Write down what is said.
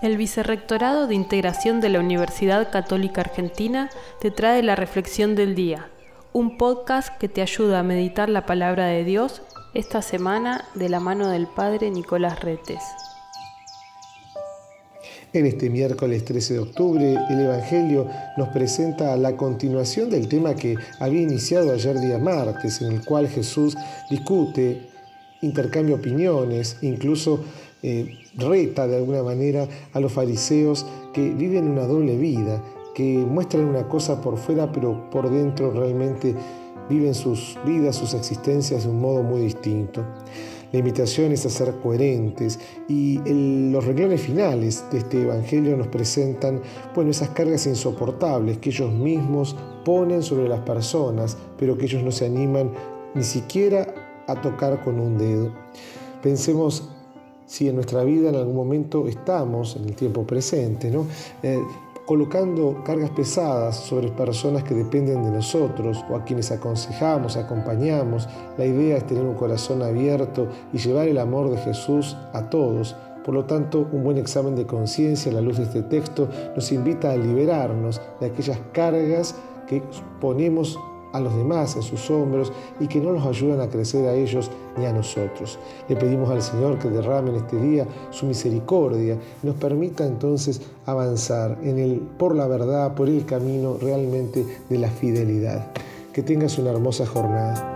El Vicerrectorado de Integración de la Universidad Católica Argentina te trae la Reflexión del Día, un podcast que te ayuda a meditar la palabra de Dios esta semana de la mano del Padre Nicolás Retes. En este miércoles 13 de octubre, el Evangelio nos presenta la continuación del tema que había iniciado ayer día martes, en el cual Jesús discute, intercambia opiniones, incluso eh, reta de alguna manera a los fariseos que viven una doble vida, que muestran una cosa por fuera, pero por dentro realmente viven sus vidas, sus existencias de un modo muy distinto. La invitación es a ser coherentes y los renglones finales de este Evangelio nos presentan bueno, esas cargas insoportables que ellos mismos ponen sobre las personas, pero que ellos no se animan ni siquiera a tocar con un dedo. Pensemos si en nuestra vida en algún momento estamos, en el tiempo presente, ¿no? Eh, colocando cargas pesadas sobre personas que dependen de nosotros o a quienes aconsejamos, acompañamos. La idea es tener un corazón abierto y llevar el amor de Jesús a todos. Por lo tanto, un buen examen de conciencia a la luz de este texto nos invita a liberarnos de aquellas cargas que ponemos a los demás en sus hombros y que no nos ayudan a crecer a ellos ni a nosotros. Le pedimos al Señor que derrame en este día su misericordia y nos permita entonces avanzar en el, por la verdad, por el camino realmente de la fidelidad. Que tengas una hermosa jornada.